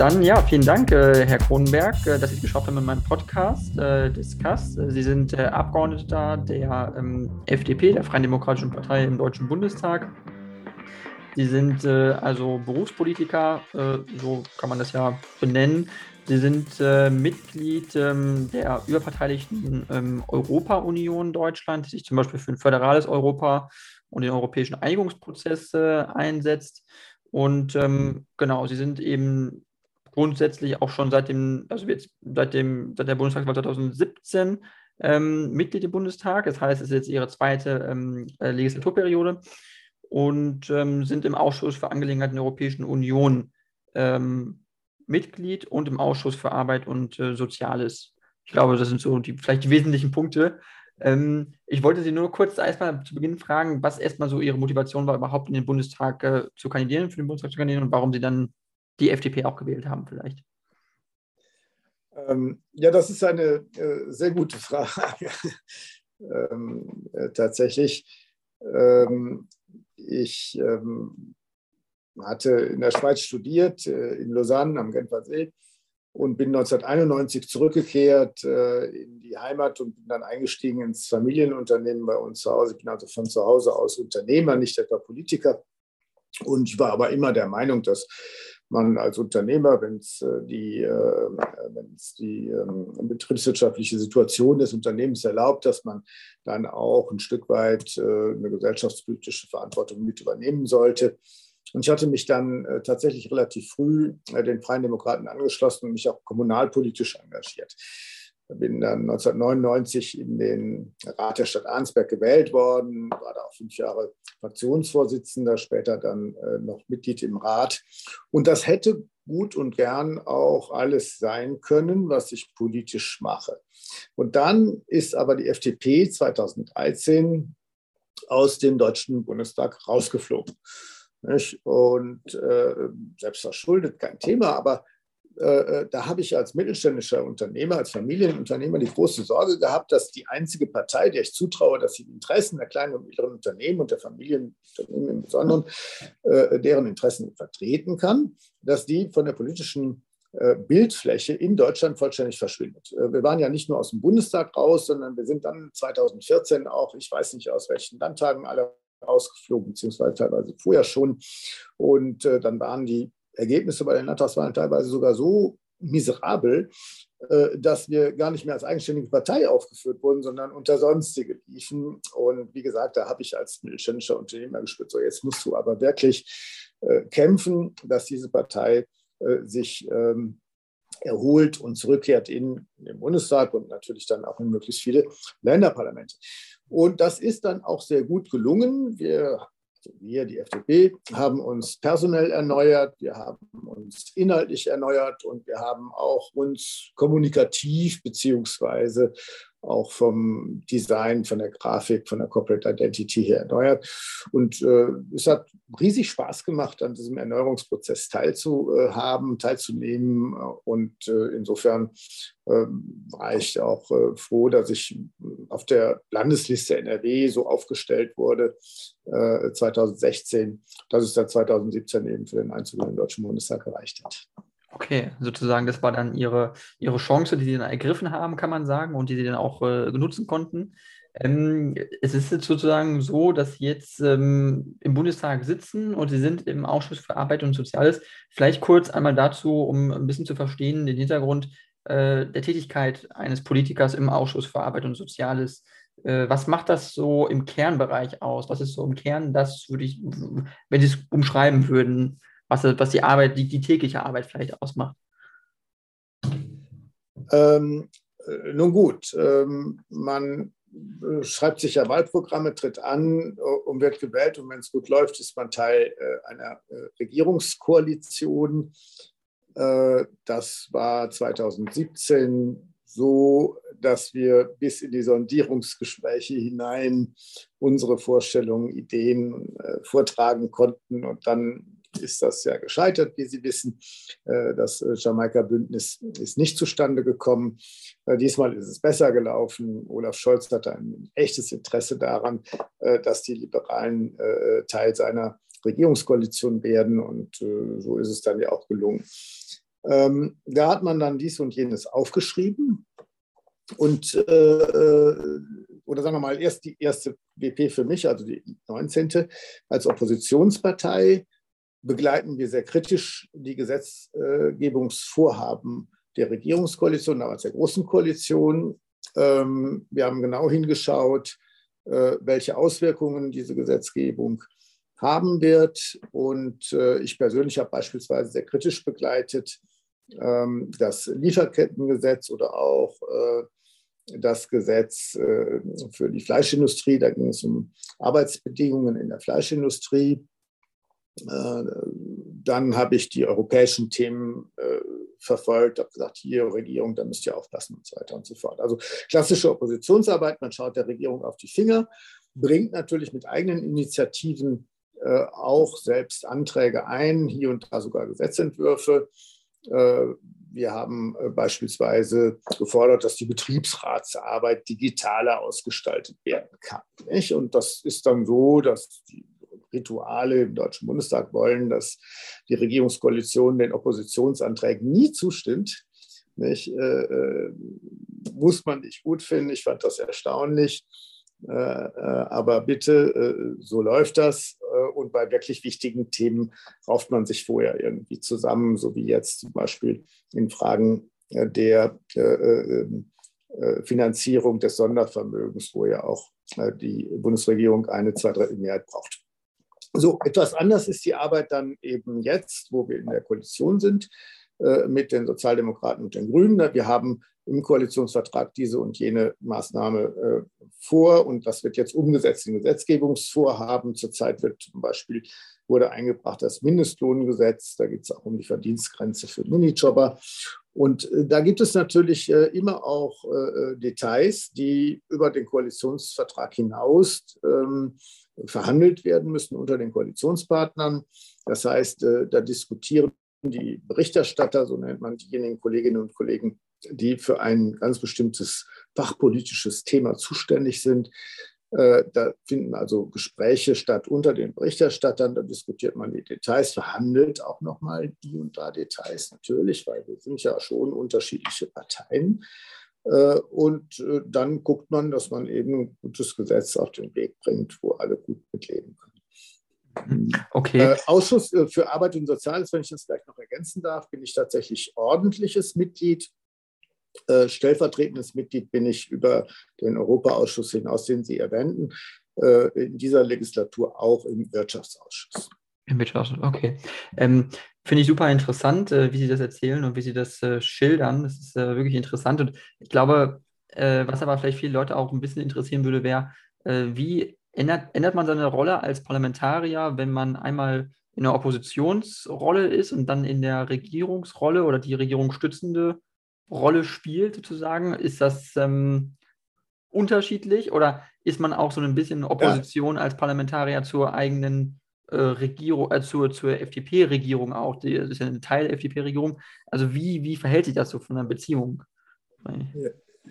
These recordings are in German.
Dann ja, vielen Dank, äh, Herr Kronenberg, äh, dass Sie es geschafft haben in meinem Podcast äh, Discuss. Sie sind äh, Abgeordneter der ähm, FDP, der Freien Demokratischen Partei im Deutschen Bundestag. Sie sind äh, also Berufspolitiker, äh, so kann man das ja benennen. Sie sind Mitglied ähm, der überparteilichen ähm, Europa-Union Deutschland, die sich zum Beispiel für ein föderales Europa und den europäischen Einigungsprozess einsetzt. Und ähm, genau, sie sind eben grundsätzlich auch schon seit dem, also jetzt seit dem, seit der Bundestagswahl 2017 ähm, Mitglied im Bundestag. Das heißt, es ist jetzt ihre zweite ähm, äh, Legislaturperiode und ähm, sind im Ausschuss für Angelegenheiten der Europäischen Union ähm, Mitglied und im Ausschuss für Arbeit und äh, Soziales. Ich glaube, das sind so die vielleicht die wesentlichen Punkte. Ähm, ich wollte Sie nur kurz erstmal zu Beginn fragen, was erstmal so Ihre Motivation war, überhaupt in den Bundestag äh, zu kandidieren, für den Bundestag zu kandidieren und warum Sie dann die FDP auch gewählt haben vielleicht? Ähm, ja, das ist eine äh, sehr gute Frage. ähm, äh, tatsächlich. Ähm, ich ähm, hatte in der Schweiz studiert, äh, in Lausanne am Genfer See und bin 1991 zurückgekehrt äh, in die Heimat und bin dann eingestiegen ins Familienunternehmen bei uns zu Hause. Ich bin also von zu Hause aus Unternehmer, nicht etwa Politiker. Und ich war aber immer der Meinung, dass man als Unternehmer, wenn es äh, die, äh, wenn's die ähm, betriebswirtschaftliche Situation des Unternehmens erlaubt, dass man dann auch ein Stück weit äh, eine gesellschaftspolitische Verantwortung mit übernehmen sollte. Und ich hatte mich dann tatsächlich relativ früh den Freien Demokraten angeschlossen und mich auch kommunalpolitisch engagiert bin dann 1999 in den Rat der Stadt Arnsberg gewählt worden, war da auch fünf Jahre Fraktionsvorsitzender, später dann äh, noch Mitglied im Rat. Und das hätte gut und gern auch alles sein können, was ich politisch mache. Und dann ist aber die FDP 2013 aus dem Deutschen Bundestag rausgeflogen. Und äh, selbst verschuldet, kein Thema, aber da habe ich als mittelständischer Unternehmer, als Familienunternehmer die große Sorge gehabt, dass die einzige Partei, der ich zutraue, dass sie die Interessen der kleinen und mittleren Unternehmen und der Familienunternehmen im Besonderen, äh, deren Interessen vertreten kann, dass die von der politischen Bildfläche in Deutschland vollständig verschwindet. Wir waren ja nicht nur aus dem Bundestag raus, sondern wir sind dann 2014 auch, ich weiß nicht aus welchen Landtagen alle rausgeflogen, beziehungsweise teilweise vorher schon. Und dann waren die Ergebnisse bei den Landtagswahlen teilweise sogar so miserabel, äh, dass wir gar nicht mehr als eigenständige Partei aufgeführt wurden, sondern unter sonstige liefen. Und wie gesagt, da habe ich als mittelständischer Unternehmer gespürt, so jetzt musst du aber wirklich äh, kämpfen, dass diese Partei äh, sich ähm, erholt und zurückkehrt in den Bundestag und natürlich dann auch in möglichst viele Länderparlamente. Und das ist dann auch sehr gut gelungen. Wir wir, die FDP, haben uns personell erneuert, wir haben uns inhaltlich erneuert und wir haben auch uns kommunikativ beziehungsweise auch vom Design, von der Grafik, von der Corporate Identity her erneuert. Und äh, es hat riesig Spaß gemacht, an diesem Erneuerungsprozess teilzuhaben, teilzunehmen. Und äh, insofern äh, war ich auch äh, froh, dass ich auf der Landesliste NRW so aufgestellt wurde 2016, äh, dass es dann 2017 eben für den Einzug in den Deutschen Bundestag gereicht hat. Okay, sozusagen, das war dann ihre, ihre Chance, die sie dann ergriffen haben, kann man sagen, und die sie dann auch äh, nutzen konnten. Ähm, es ist jetzt sozusagen so, dass sie jetzt ähm, im Bundestag sitzen und sie sind im Ausschuss für Arbeit und Soziales. Vielleicht kurz einmal dazu, um ein bisschen zu verstehen, den Hintergrund. äh, der Tätigkeit eines Politikers im Ausschuss für Arbeit und Soziales. Äh, was macht das so im Kernbereich aus? Was ist so im Kern das, würde ich, wenn Sie es umschreiben würden, was, was die Arbeit, die, die tägliche Arbeit vielleicht ausmacht? Ähm, äh, nun gut, ähm, man äh, schreibt sich ja Wahlprogramme, tritt an und wird gewählt. Und wenn es gut läuft, ist man Teil äh, einer äh, Regierungskoalition. Das war 2017 so, dass wir bis in die Sondierungsgespräche hinein unsere Vorstellungen, Ideen vortragen konnten und dann ist das ja gescheitert, wie Sie wissen. Äh, das äh, Jamaika-Bündnis ist nicht zustande gekommen. Äh, diesmal ist es besser gelaufen. Olaf Scholz hatte ein echtes Interesse daran, dass die Liberalen Teil seiner Regierungskoalition werden. Und so ist es dann ja auch gelungen. Ähm, da hat man dann dies und jenes aufgeschrieben. Und, oder sagen wir mal, erst die erste WP für mich, also die 19. als Oppositionspartei, begleiten wir sehr kritisch die Gesetzgebungsvorhaben der Regierungskoalition, damals der Großen Koalition. Ähm, wir haben genau hingeschaut, äh, welche Auswirkungen diese Gesetzgebung haben wird. Und äh, ich persönlich habe beispielsweise sehr kritisch begleitet ähm, das Lieferkettengesetz oder auch äh, das Gesetz für die Fleischindustrie. Da ging es um Arbeitsbedingungen in der Fleischindustrie. Äh, dann habe ich die europäischen Themen äh, verfolgt, habe gesagt, hier Regierung, da müsst ihr aufpassen und so weiter und so fort. Also klassische Oppositionsarbeit, man schaut der Regierung auf die Finger, bringt natürlich mit eigenen Initiativen äh, auch selbst Anträge ein, hier und da sogar Gesetzentwürfe. Wir haben beispielsweise gefordert, dass die Betriebsratsarbeit digitaler ausgestaltet werden kann. Und das ist dann so, dass die Rituale im Deutschen Bundestag wollen, dass die Regierungskoalition den Oppositionsanträgen nie zustimmt. Nicht, äh, äh, muss man nicht gut finden. Ich fand das erstaunlich. Äh, äh aber bitte, äh, so läuft das. Äh, und bei wirklich wichtigen Themen rauft man sich vorher irgendwie zusammen, so wie jetzt zum Beispiel in Fragen der Finanzierung des Sondervermögens, wo ja auch die Bundesregierung eine zwei Drittel Mehrheit braucht. So, etwas anders ist die Arbeit dann eben jetzt, wo wir in der Koalition sind äh, mit den Sozialdemokraten und den Grünen. Wir haben im Koalitionsvertrag diese und jene Maßnahme äh, vor und das wird jetzt umgesetzt in Gesetzgebungsvorhaben. Zurzeit wird zum Beispiel wurde eingebracht das Mindestlohngesetz. Da geht es auch um die Verdienstgrenze für Minijobber. Und äh, da gibt es natürlich äh, immer auch äh, Details, die über den Koalitionsvertrag hinaus ähm, verhandelt werden müssen unter den Koalitionspartnern. Das heißt, da diskutieren die Berichterstatter, so nennt man diejenigen Kolleginnen und Kollegen, die für ein ganz bestimmtes fachpolitisches Thema zuständig sind. Äh, da finden also Gespräche statt unter den Berichterstattern, da diskutiert man die Details, verhandelt auch nochmal die und da Details natürlich, weil wir sind ja schon unterschiedliche Parteien. Äh, und äh, dann guckt man, dass man eben ein gutes Gesetz auf den Weg bringt, wo alle gut mitleben können. Okay. Äh, Ausschuss für Arbeit und Soziales, wenn ich das gleich noch ergänzen darf, bin ich tatsächlich ordentliches Mitglied. Stellvertretendes Mitglied bin ich über den Europaausschuss hinaus, den Sie erwähnten, in dieser Legislatur auch im Wirtschaftsausschuss. Im Wirtschaftsausschuss, okay. Ähm, Finde ich super interessant, äh, wie Sie das erzählen und wie Sie das äh, schildern. Das ist äh, wirklich interessant. Und ich glaube, äh, was aber vielleicht viele Leute auch ein bisschen interessieren würde, wäre, äh, wie ändert, ändert man seine Rolle als Parlamentarier, wenn man einmal in der Oppositionsrolle ist und dann in der Regierungsrolle oder die regierungsstützende Rolle spielt, sozusagen? Ist das ähm, unterschiedlich oder ist man auch so ein bisschen Opposition ja. als Parlamentarier zur eigenen äh, Regierung, äh, zur, zur FDP-Regierung auch, die, das ist ja ein Teil der FDP-Regierung. Also wie, wie verhält sich das so von der Beziehung?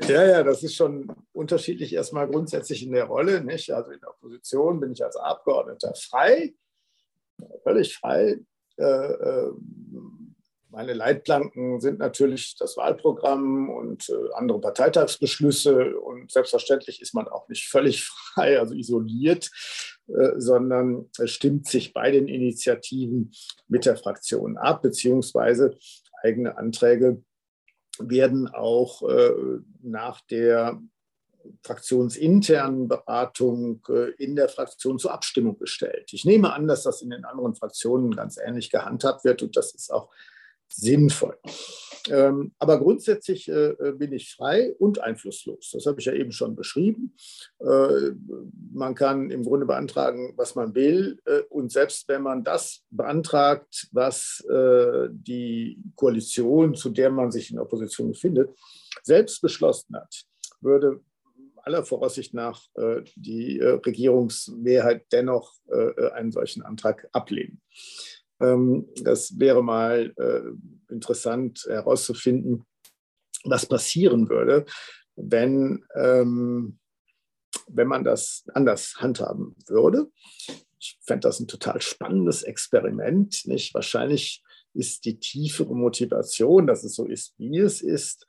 Ja, ja, das ist schon unterschiedlich erstmal grundsätzlich in der Rolle. Nicht? Also in der Opposition bin ich als Abgeordneter frei, völlig frei. Äh, äh, meine Leitplanken sind natürlich das Wahlprogramm und äh, andere Parteitagsbeschlüsse. Und selbstverständlich ist man auch nicht völlig frei, also isoliert, äh, sondern stimmt sich bei den Initiativen mit der Fraktion ab, beziehungsweise eigene Anträge werden auch äh, nach der fraktionsinternen Beratung äh, in der Fraktion zur Abstimmung gestellt. Ich nehme an, dass das in den anderen Fraktionen ganz ähnlich gehandhabt wird und das ist auch sinnvoll. Ähm, aber grundsätzlich äh, äh, bin ich frei und einflusslos. Das habe ich ja eben schon beschrieben. Äh, man kann im Grunde beantragen, was man will. und selbst wenn man das beantragt, was die Koalition, zu der man sich in Opposition befindet, selbst beschlossen hat, würde aller Voraussicht nach die Regierungsmehrheit dennoch einen solchen Antrag ablehnen. Ähm, das wäre mal äh, interessant herauszufinden, was passieren würde, wenn, ähm, wenn man das anders handhaben würde. Ich fände das ein total spannendes Experiment. Nicht? Wahrscheinlich ist die tiefere Motivation, dass es so ist, wie es ist,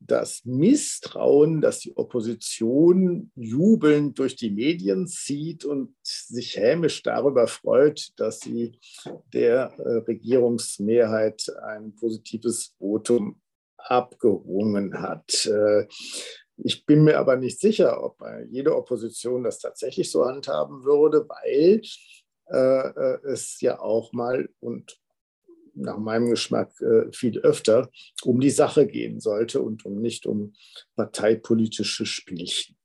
das Misstrauen, das die Opposition jubelnd durch die Medien zieht und sich hämisch darüber freut, dass sie der äh, Regierungsmehrheit ein positives Votum abgerungen hat. Äh, ich bin mir aber nicht sicher, ob jede Opposition das tatsächlich so handhaben würde, weil äh, es ja auch mal und nach meinem Geschmack äh, viel öfter um die Sache gehen sollte und um nicht um parteipolitische Spielchen.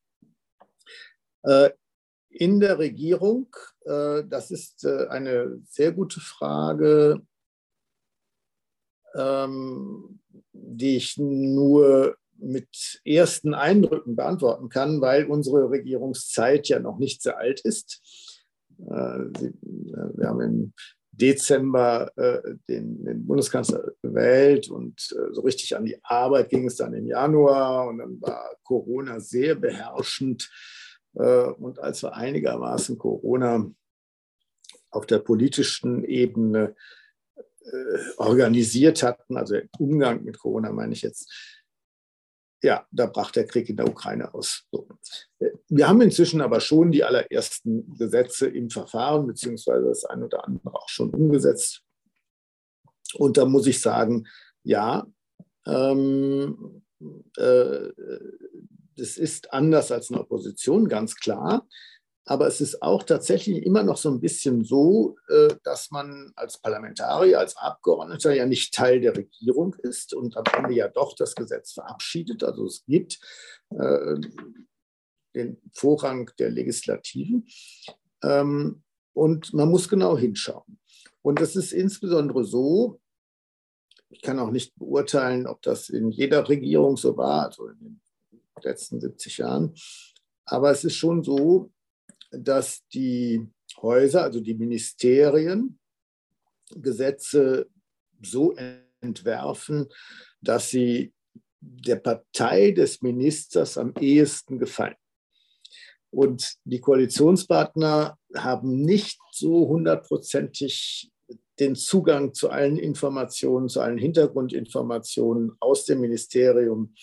Äh, in der Regierung, äh, das ist eine sehr gute Frage, ähm, die ich nur mit ersten Eindrücken beantworten kann, weil unsere Regierungszeit ja noch nicht sehr alt ist. Wir haben im Dezember äh, den, den, Bundeskanzler gewählt und äh, so richtig an die Arbeit ging es dann im Januar und dann war Corona sehr beherrschend. Äh, und als wir einigermaßen Corona auf der politischen Ebene äh, organisiert hatten, also der Umgang mit Corona meine ich jetzt, ja, da brach der Krieg in der Ukraine aus. So. Wir haben inzwischen aber schon die allerersten Gesetze im Verfahren, beziehungsweise das eine oder andere auch schon umgesetzt. Und da muss ich sagen, ja, ähm, äh, das ist anders als eine Opposition, ganz klar. Aber es ist auch tatsächlich immer noch so ein bisschen so, äh, dass man als Parlamentarier, als Abgeordneter ja nicht Teil der Regierung ist und am Ende ja doch das Gesetz verabschiedet. Also es gibt äh, den Vorrang der Legislativen. Ähm, und man muss genau hinschauen. Und das ist insbesondere so, ich kann auch nicht beurteilen, ob das in jeder Regierung so war, also in den letzten 70 Jahren. Aber es ist schon so, dass die Häuser, also die Ministerien, Gesetze so entwerfen, dass sie der Partei des Ministers am ehesten gefallen. Und die Koalitionspartner haben nicht so hundertprozentig den Zugang zu allen Informationen, zu allen Hintergrundinformationen aus dem Ministerium,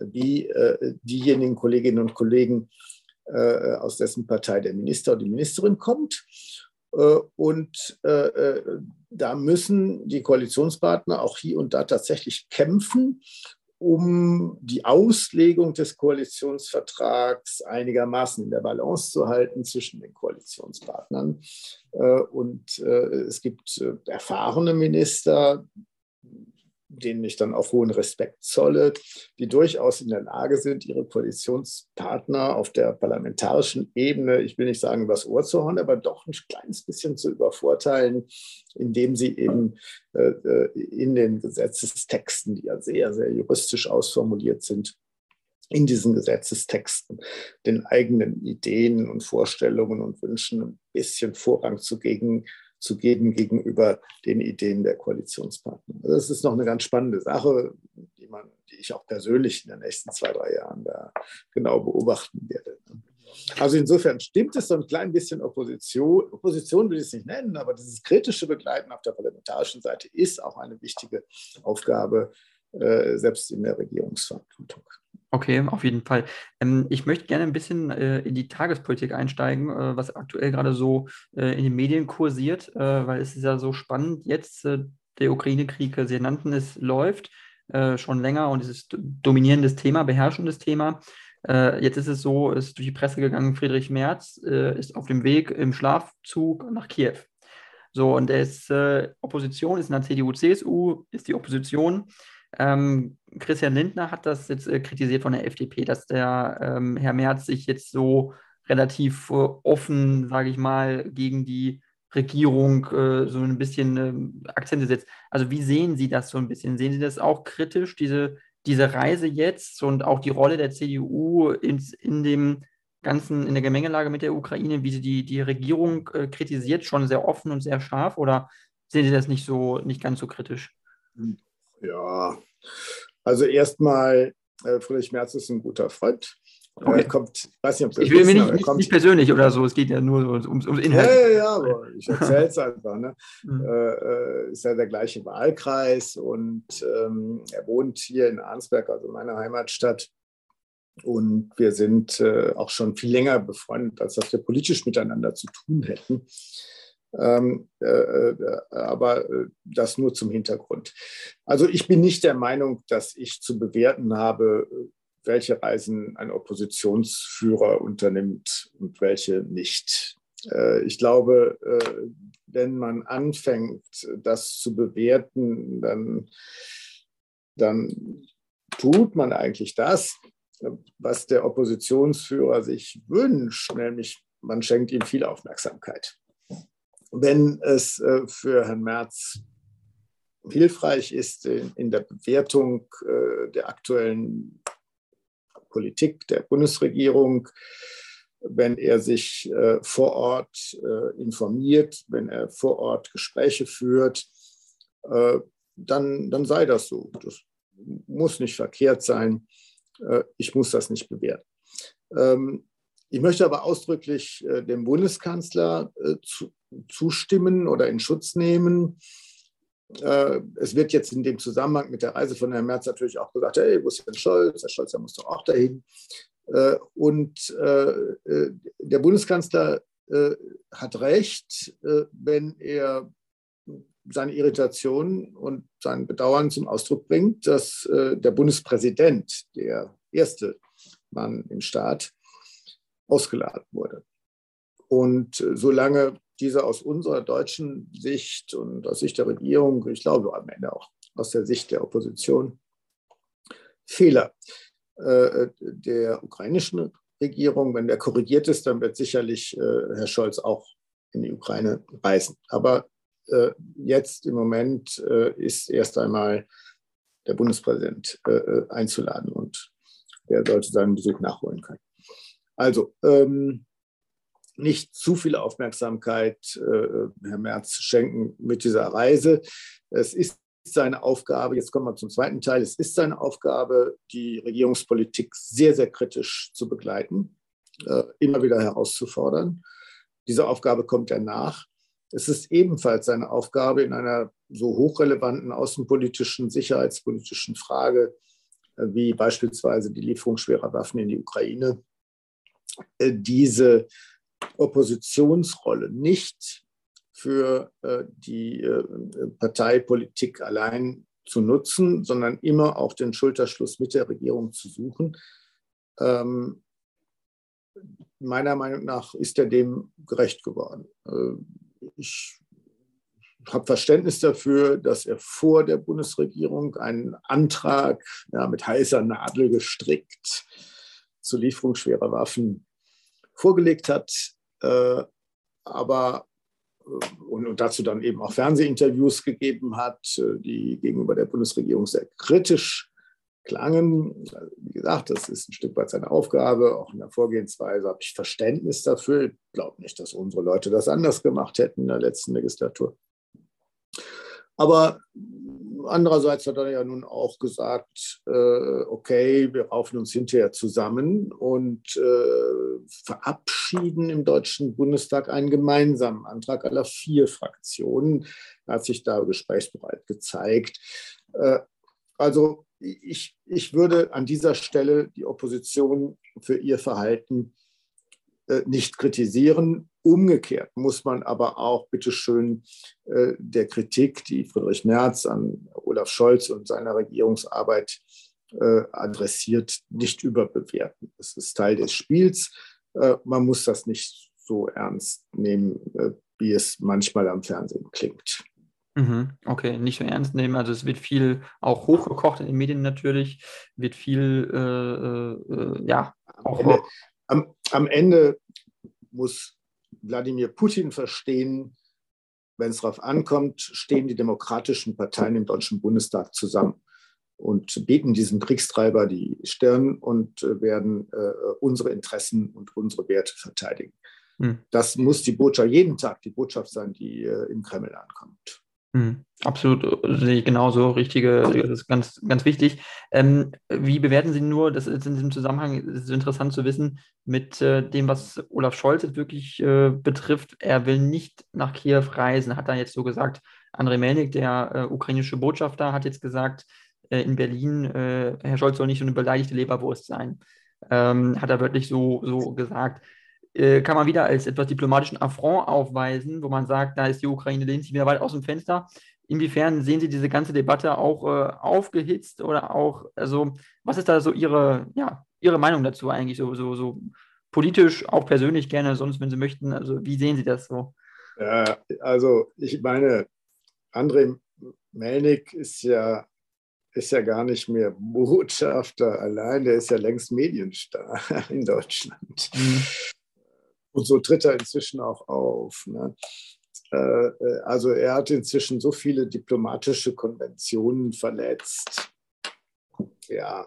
wie äh, diejenigen Kolleginnen und Kollegen, äh, aus dessen Partei der Minister oder die Ministerin kommt. Äh, und äh, da müssen die Koalitionspartner auch hier und da tatsächlich kämpfen, um die Auslegung des Koalitionsvertrags einigermaßen in der Balance zu halten zwischen den Koalitionspartnern. Und es gibt erfahrene Minister, denen ich dann auch hohen Respekt zolle, die durchaus in der Lage sind, ihre Koalitionspartner auf der parlamentarischen Ebene, ich will nicht sagen übers Ohr zu hauen, aber doch ein kleines bisschen zu übervorteilen, indem sie eben äh, äh, in den Gesetzestexten, die ja sehr, sehr juristisch ausformuliert sind, in diesen Gesetzestexten den eigenen Ideen und Vorstellungen und Wünschen ein bisschen Vorrang zu geben, zu geben gegenüber den Ideen der Koalitionspartner. Also das ist noch eine ganz spannende Sache, die, man, die ich auch persönlich in den nächsten zwei, drei Jahren da genau beobachten werde. Also insofern stimmt es so ein klein bisschen Opposition. Opposition will ich es nicht nennen, aber dieses kritische Begleiten auf der parlamentarischen Seite ist auch eine wichtige Aufgabe, äh, selbst in der Regierungsverantwortung. Okay, auf jeden Fall. Ähm, ich möchte gerne ein bisschen äh, in die Tagespolitik einsteigen, äh, was aktuell gerade so äh, in den Medien kursiert, äh, weil es ist ja so spannend jetzt, äh, der Ukraine-Krieg, Sie nannten es, läuft. äh, schon länger und es ist dominierendes Thema, beherrschendes Thema. Äh, jetzt ist es so, es ist durch die Presse gegangen, Friedrich Merz äh, ist auf dem Weg im Schlafzug nach Kiew. So, und er ist äh, Opposition, ist in der CDU, CSU, ist die Opposition. Ähm, Christian Lindner hat das jetzt äh, kritisiert von der FDP, dass der ähm, Herr Merz sich jetzt so relativ äh, offen, sage ich mal, gegen die Regierung äh, so ein bisschen äh, Akzente setzt. Also wie sehen Sie das so ein bisschen? Sehen Sie das auch kritisch, diese, diese Reise jetzt und auch die Rolle der CDU in, in dem ganzen, in der Gemengelage mit der Ukraine, wie sie die, die Regierung äh, kritisiert, schon sehr offen und sehr scharf oder sehen Sie das nicht so, nicht ganz so kritisch? Ja, also erstmal, äh, Friedrich Merz ist ein guter Freund. Okay. Er kommt, weiß nicht, ob ich will mir nicht, nicht, nicht, persönlich oder so, es geht ja nur ums, ums Inhalt. Ja, ja, ja, aber ich erzähle es einfach. Ne? Mhm. Äh, ist ja der gleiche Wahlkreis und ähm, er wohnt hier in Arnsberg, also meiner Heimatstadt. Und wir sind äh, auch schon viel länger befreundet, als dass wir politisch miteinander zu tun hätten. Ähm, äh, äh, aber äh, das nur zum Hintergrund. Also ich bin nicht der Meinung, dass ich zu bewerten habe, welche Reisen ein Oppositionsführer unternimmt und welche nicht. Äh, ich glaube, wenn man anfängt, das zu bewerten, dann, dann tut man eigentlich das, was der Oppositionsführer sich wünscht, nämlich man schenkt ihm viel Aufmerksamkeit. Wenn es äh, für Herrn Merz hilfreich ist in der Bewertung der aktuellen Politik der Bundesregierung, wenn er sich äh, vor Ort äh, informiert, wenn er vor Ort Gespräche führt, äh, dann, dann sei das so. Das muss nicht verkehrt sein. Äh, ich muss das nicht bewerten. Ähm, ich möchte aber ausdrücklich äh, dem Bundeskanzler äh, zu, zustimmen oder in Schutz nehmen, äh, es wird jetzt in dem Zusammenhang mit der Reise von Herrn Merz natürlich auch gesagt, hey, wo ist denn Scholz? Herr Scholz, der muss doch auch dahin. Äh, und äh, der Bundeskanzler hat recht, wenn er seine Irritation und sein Bedauern zum Ausdruck bringt, dass der Bundespräsident, der erste Mann im Staat, ausgeladen wurde. Und solange diese aus unserer deutschen Sicht und aus Sicht der Regierung, ich glaube am Ende auch aus der Sicht der Opposition, Fehler äh, der ukrainischen Regierung. Wenn der korrigiert ist, dann wird sicherlich äh, Herr Scholz auch in die Ukraine reisen. Aber äh, jetzt im Moment ist erst einmal der Bundespräsident einzuladen und der sollte seinen Besuch nachholen können. Also, ähm, nicht zu viel Aufmerksamkeit äh, Herr Merz schenken mit dieser Reise. Es ist seine Aufgabe, jetzt kommen wir zum zweiten Teil, es ist seine Aufgabe, die Regierungspolitik sehr, sehr kritisch zu begleiten, äh, immer wieder herauszufordern. Diese Aufgabe kommt er nach. Es ist ebenfalls seine Aufgabe, in einer so hochrelevanten außenpolitischen, sicherheitspolitischen Frage äh, wie beispielsweise die Lieferung schwerer Waffen in die Ukraine, äh, diese Oppositionsrolle nicht für äh, die äh, Parteipolitik allein zu nutzen, sondern immer auch den Schulterschluss mit der Regierung zu suchen. Ähm, meiner Meinung nach ist er dem gerecht geworden. Äh, ich habe Verständnis dafür, dass er vor der Bundesregierung einen Antrag ja, mit heißer Nadel gestrickt zur Lieferung schwerer Waffen vorgelegt hat, äh, aber äh, und, und, dazu dann eben auch Fernsehinterviews gegeben hat, äh, die gegenüber der Bundesregierung sehr kritisch klangen. Wie gesagt, das ist ein Stück weit seine Aufgabe. Auch in der Vorgehensweise habe ich Verständnis dafür. Ich glaube nicht, dass unsere Leute das anders gemacht hätten in der letzten Legislatur. Aber andererseits hat er ja nun auch gesagt, äh, okay, wir raufen uns hinterher zusammen und äh, verabschieden im Deutschen Bundestag einen gemeinsamen Antrag aller vier Fraktionen. Er hat sich da gesprächsbereit gezeigt. Äh, also ich, ich würde an dieser Stelle die Opposition für ihr Verhalten äh, nicht kritisieren Umgekehrt muss man aber auch bitteschön äh, der Kritik, die Friedrich Merz an Olaf Scholz und seiner Regierungsarbeit äh, adressiert, nicht überbewerten. Das ist Teil des Spiels. Äh, man muss das nicht so ernst nehmen, äh, wie es manchmal am Fernsehen klingt. Mhm, okay, nicht so ernst nehmen. Also es wird viel auch hochgekocht in den Medien natürlich, wird viel, äh, äh, ja. Auch, am, Ende, am, am Ende muss Wladimir Putin verstehen, wenn es darauf ankommt, stehen die demokratischen Parteien im Deutschen Bundestag zusammen und bieten diesem Kriegstreiber die Stirn und äh, werden äh, unsere Interessen und unsere Werte verteidigen. Hm. Das muss die Botschaft jeden Tag die Botschaft sein, die äh, im Kreml ankommt. Hm, absolut, sehe ich genauso. Richtige, das ist ganz, ganz wichtig. Ähm, wie bewerten Sie nur, das ist in diesem Zusammenhang ist interessant zu wissen, mit äh, dem, was Olaf Scholz jetzt wirklich äh, betrifft. Er will nicht nach Kiew reisen, hat er jetzt so gesagt. Andrei Melnik, der äh, ukrainische Botschafter, hat jetzt gesagt, äh, in Berlin, äh, Herr Scholz soll nicht so eine beleidigte Leberwurst sein. Ähm, hat er wirklich so, so gesagt. Äh, kann man wieder als etwas diplomatischen Affront aufweisen, wo man sagt, da ist die Ukraine, lehnt sich wieder weit aus dem Fenster. Inwiefern sehen Sie diese ganze Debatte auch äh, aufgehitzt oder auch, also was ist da so Ihre, ja, Ihre Meinung dazu eigentlich, so, so, so politisch, auch persönlich gerne, sonst, wenn Sie möchten, also wie sehen Sie das so? Ja, also ich meine, André Melnik ist ja, ist ja gar nicht mehr Botschafter allein, der ist ja längst Medienstar in Deutschland. Mhm. Und so tritt er inzwischen auch auf. Ne? Äh, äh, also er hat inzwischen so viele diplomatische Konventionen verletzt. Ja.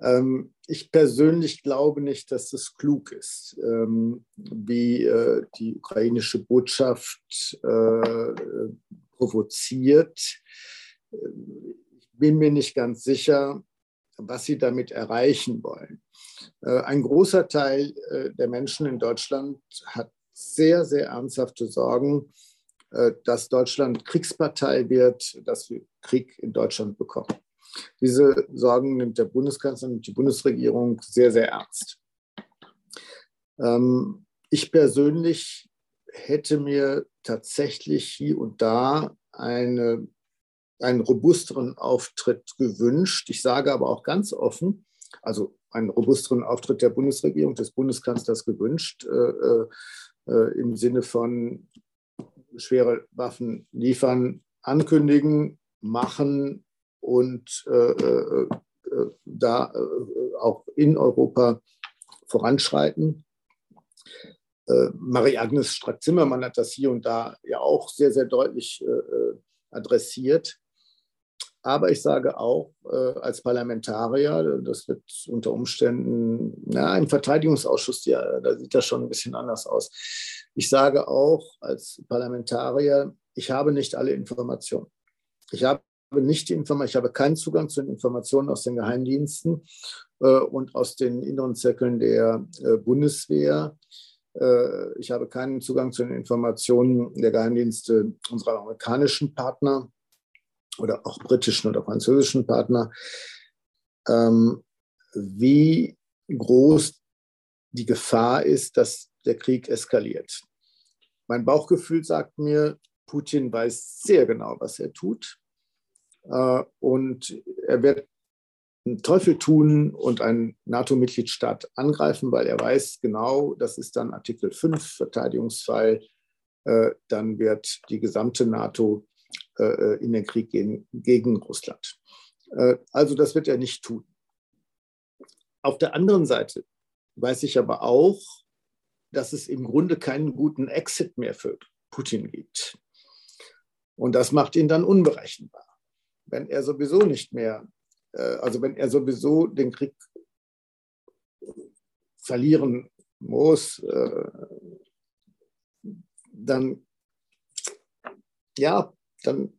Ähm, ich persönlich glaube nicht, dass es klug ist, ähm, wie äh, die ukrainische Botschaft provoziert. Ich bin mir nicht ganz sicher, was sie damit erreichen wollen. Äh, ein großer Teil äh, der Menschen in Deutschland hat sehr, sehr ernsthafte Sorgen, äh, dass Deutschland Kriegspartei wird, dass wir Krieg in Deutschland bekommen. Diese Sorgen nimmt der Bundeskanzler und die Bundesregierung sehr, sehr ernst. Ähm, ich persönlich hätte mir tatsächlich hier und da eine einen robusteren Auftritt gewünscht. Ich sage aber auch ganz offen, also einen robusteren Auftritt der Bundesregierung, des Bundeskanzlers gewünscht, äh, äh, äh, im Sinne von schwere Waffen liefern, ankündigen, machen und äh, äh, äh da auch in Europa voranschreiten. Marie-Agnes Strack-Zimmermann hat das hier und da ja auch sehr, sehr deutlich adressiert. Aber ich sage auch äh, als Parlamentarier, das wird unter Umständen, na, im Verteidigungsausschuss, ja, da sieht das schon ein bisschen anders aus. Ich sage auch als Parlamentarier, ich habe nicht alle Informationen. Ich habe nicht die Information, ich habe keinen Zugang zu den Informationen aus den Geheimdiensten äh, und aus den inneren Zirkeln der äh, Bundeswehr. Äh, ich habe keinen Zugang zu den Informationen der Geheimdienste unserer amerikanischen Partner oder auch britischen oder französischen Partner, ähm, wie groß die Gefahr ist, dass der Krieg eskaliert. Mein Bauchgefühl sagt mir, Putin weiß sehr genau, was er tut. Äh, und er wird einen Teufel tun und einen NATO-Mitgliedstaat angreifen, weil er weiß genau, das ist dann Artikel 5, Verteidigungsfall. Äh, dann wird die gesamte NATO in den Krieg gehen gegen Russland. Äh, also das wird er nicht tun. Auf der anderen Seite weiß ich aber auch, dass es im Grunde keinen guten Exit mehr für Putin gibt. Und das macht ihn dann unberechenbar. Wenn er sowieso nicht mehr, äh, also wenn er sowieso den Krieg verlieren muss, dann ja, dann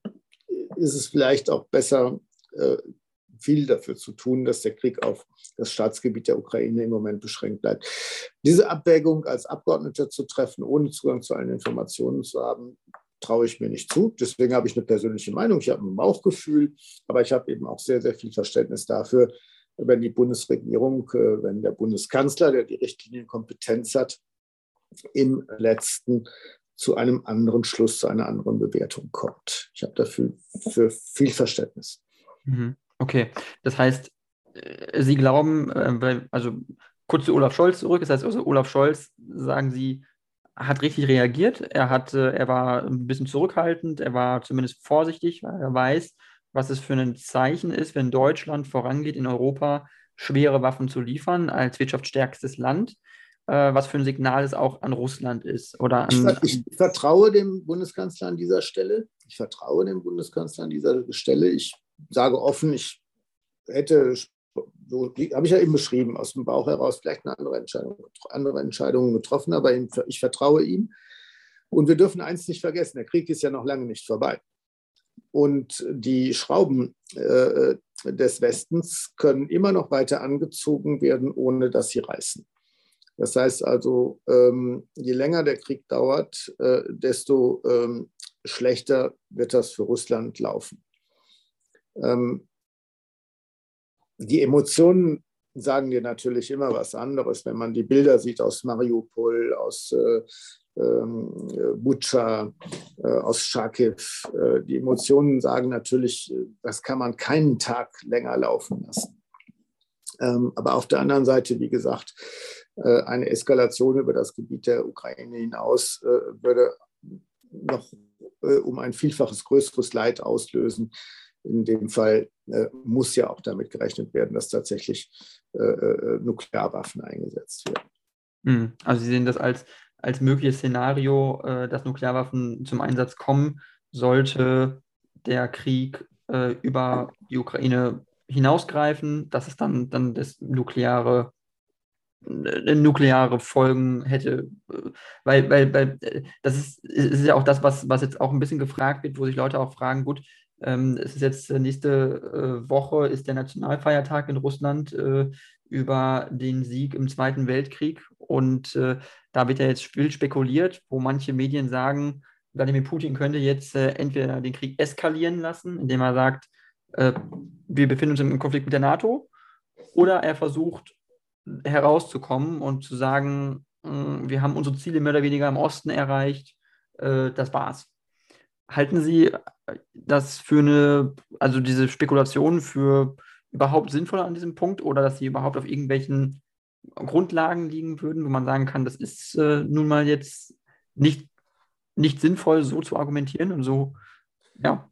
ist es vielleicht auch besser, äh, viel dafür zu tun, dass der Krieg auf das Staatsgebiet der Ukraine im Moment beschränkt bleibt. Diese Abwägung als Abgeordneter zu treffen, ohne Zugang zu allen Informationen zu haben, traue ich mir nicht zu. Deswegen habe ich eine persönliche Meinung, ich habe ein Bauchgefühl, aber ich habe eben auch sehr, sehr viel Verständnis dafür, wenn die Bundesregierung, äh, wenn der Bundeskanzler, der die Richtlinienkompetenz hat, im letzten zu einem anderen Schluss, zu einer anderen Bewertung kommt. Ich habe dafür für viel Verständnis. Mhm. Okay, das heißt, äh, Sie glauben, äh, also kurz zu Olaf Scholz zurück, das heißt also Olaf Scholz, sagen Sie, hat richtig reagiert. Er, hat, er war ein bisschen zurückhaltend, er war zumindest vorsichtig, weil er weiß, was es für ein Zeichen ist, wenn Deutschland vorangeht, in Europa schwere Waffen zu liefern als wirtschaftsstärkstes Land. Äh, was für ein Signal es auch an Russland ist. Oder an, ich, ich, vertraue dem Bundeskanzler an dieser Stelle. Ich vertraue dem Bundeskanzler an dieser Stelle. Ich sage offen, ich hätte, so habe ich ja eben beschrieben, aus dem Bauch heraus vielleicht eine andere Entscheidung, andere Entscheidungen getroffen, aber ich vertraue ihm. Und wir dürfen eins nicht vergessen, der Krieg ist ja noch lange nicht vorbei. Und die Schrauben äh, des Westens können immer noch weiter angezogen werden, ohne dass sie reißen. Das heißt also, ähm, je länger der Krieg dauert, äh, desto ähm, schlechter wird das für Russland laufen. Ähm, die Emotionen sagen dir natürlich immer was anderes, wenn man die Bilder sieht aus Mariupol, aus äh, Butscha, äh, aus. Äh, die Emotionen sagen natürlich, das kann man keinen Tag länger laufen lassen. Aber auf der anderen Seite, wie gesagt, eine Eskalation über das Gebiet der Ukraine hinaus äh, würde noch äh, um ein vielfaches größeres Leid auslösen. In dem Fall muss ja auch damit gerechnet werden, dass tatsächlich Nuklearwaffen eingesetzt werden. Hm, also Sie sehen das als, als mögliches Szenario, dass Nuklearwaffen zum Einsatz kommen, sollte der Krieg über die Ukraine hinausgreifen, dass es dann, dann das nukleare äh, nukleare Folgen hätte, weil, weil, weil das ist, ist ja auch das, was, was jetzt auch ein bisschen gefragt wird, wo sich Leute auch fragen, gut, ähm, es ist jetzt nächste äh, Woche ist der Nationalfeiertag in Russland äh, über den Sieg im Zweiten Weltkrieg. Und äh, da wird ja jetzt wild spekuliert, wo manche Medien sagen, Wladimir Putin könnte jetzt äh, entweder den Krieg eskalieren lassen, indem er sagt, äh, wir befinden uns im Konflikt mit der NATO, oder er versucht herauszukommen und zu sagen, mm, wir haben unsere Ziele mehr oder weniger im Osten erreicht, äh, das war's. Halten Sie äh, das für eine, also diese Spekulation für überhaupt sinnvoll an diesem Punkt oder dass sie überhaupt auf irgendwelchen Grundlagen liegen würden, wo man sagen kann, das ist äh, nun mal jetzt nicht, nicht sinnvoll, so zu argumentieren und so, ja,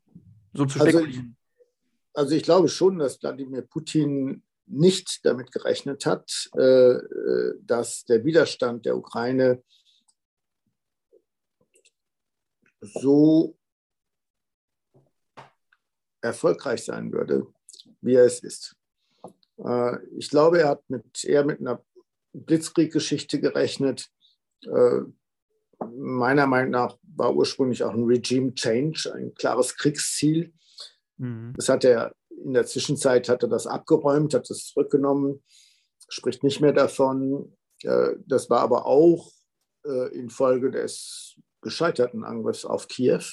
so zu spekulieren? Also ich, also ich glaube schon, dass Wladimir Putin nicht damit gerechnet hat, äh, äh, dass der Widerstand der Ukraine so erfolgreich sein würde, wie er es ist. Äh, ich glaube, er hat mit, eher mit einer Blitzkrieggeschichte gerechnet. Meiner Meinung nach war ursprünglich auch ein Regime Change, ein klares Kriegsziel. Mhm. Das hat er in der Zwischenzeit hat er das abgeräumt, hat es zurückgenommen, spricht nicht mehr davon. Äh, das war aber auch äh, infolge des gescheiterten Angriffs auf Kiew.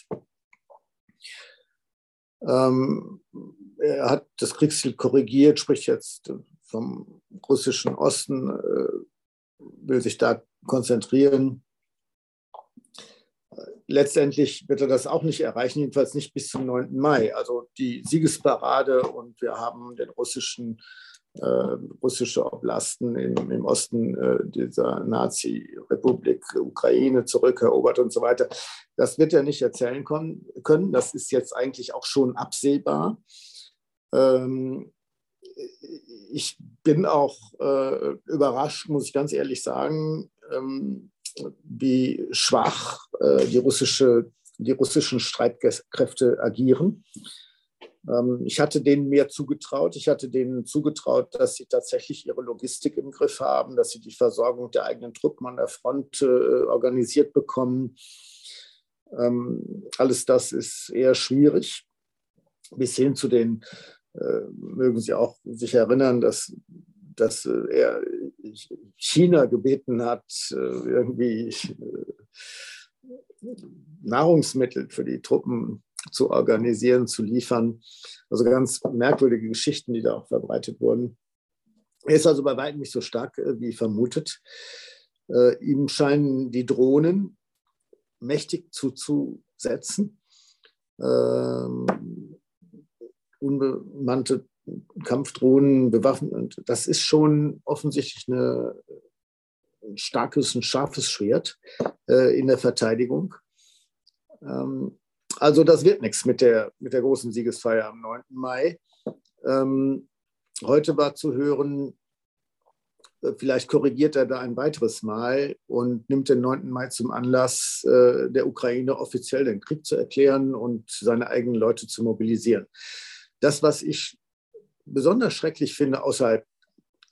Ähm, er hat das Kriegsziel korrigiert, spricht jetzt vom russischen Osten, äh, will sich da konzentrieren letztendlich wird er das auch nicht erreichen, jedenfalls nicht bis zum 9. Mai. Also die Siegesparade und wir haben den russischen äh, russische Oblasten im, im Osten äh, dieser Nazi-Republik Ukraine zurückerobert und so weiter. Das wird er nicht erzählen können. Das ist jetzt eigentlich auch schon absehbar. Ähm, ich bin auch äh, überrascht, muss ich ganz ehrlich sagen, ähm, wie schwach äh, die, russische, die russischen Streitkräfte agieren. Ähm, ich hatte denen mehr zugetraut. Ich hatte denen zugetraut, dass sie tatsächlich ihre Logistik im Griff haben, dass sie die Versorgung der eigenen Truppen an der Front äh, organisiert bekommen. Ähm, alles das ist eher schwierig. Bis hin zu den, äh, mögen Sie auch sich erinnern, dass dass äh, er China gebeten hat, äh, irgendwie äh, Nahrungsmittel für die Truppen zu organisieren, zu liefern. Also ganz merkwürdige Geschichten, die da auch verbreitet wurden. Er ist also bei weitem nicht so stark wie vermutet. Ihm scheinen die Drohnen mächtig zuzusetzen. Ähm, unbemannte Kampfdrohnen bewaffnet. Das ist schon offensichtlich eine, ein starkes, ein scharfes Schwert äh, in der Verteidigung. Ähm, also das wird nichts mit der, mit der großen Siegesfeier am 9. Mai. Ähm, heute war zu hören, äh, vielleicht korrigiert er da ein weiteres Mal und nimmt den 9. Mai zum Anlass, äh, der Ukraine offiziell den Krieg zu erklären und seine eigenen Leute zu mobilisieren. Das, was ich besonders schrecklich finde, außerhalb